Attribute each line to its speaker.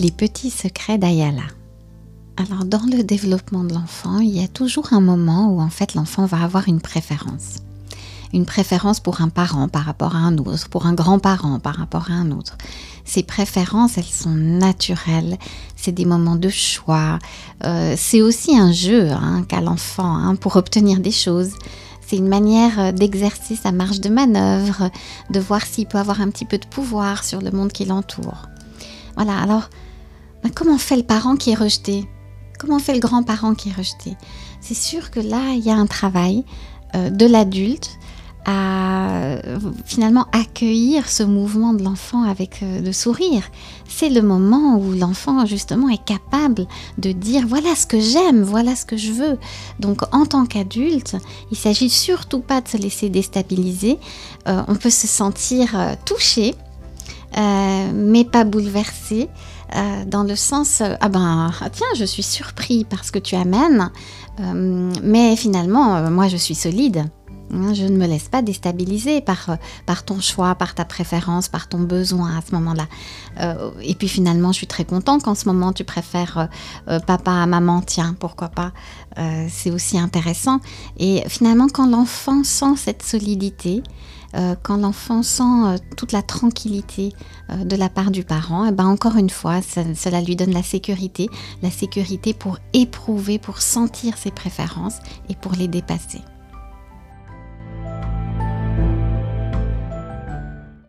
Speaker 1: Les petits secrets d'Ayala. Alors dans le développement de l'enfant, il y a toujours un moment où en fait l'enfant va avoir une préférence. Une préférence pour un parent par rapport à un autre, pour un grand-parent par rapport à un autre. Ces préférences, elles sont naturelles. C'est des moments de choix. Euh, c'est aussi un jeu hein, qu'a l'enfant hein, pour obtenir des choses. C'est une manière euh, d'exercer sa marge de manœuvre, de voir s'il peut avoir un petit peu de pouvoir sur le monde qui l'entoure. Voilà, alors ben, comment fait le parent qui est rejeté? Comment fait le grand-parent qui est rejeté? C'est sûr que là, il y a un travail euh, de l'adulte à euh, finalement accueillir ce mouvement de l'enfant avec euh, le sourire. C'est le moment où l'enfant justement est capable de dire voilà ce que j'aime, voilà ce que je veux. Donc en tant qu'adulte, il s'agit surtout pas de se laisser déstabiliser. on peut se sentir touché, mais pas bouleversé. Euh, dans le sens euh, ah ben tiens je suis surpris par ce que tu amènes euh, mais finalement moi je suis solide je ne me laisse pas déstabiliser par, par ton choix, par ta préférence, par ton besoin à ce moment-là. et puis finalement, je suis très content qu'en ce moment, tu préfères papa à maman. Tiens, pourquoi pas C'est aussi intéressant. Et finalement, quand l'enfant sent cette solidité, euh, quand l'enfant sent euh, toute la tranquillité euh, de la part du parent, eh ben encore une fois, cela lui donne la sécurité, la sécurité pour éprouver, pour sentir ses préférences et pour les dépasser.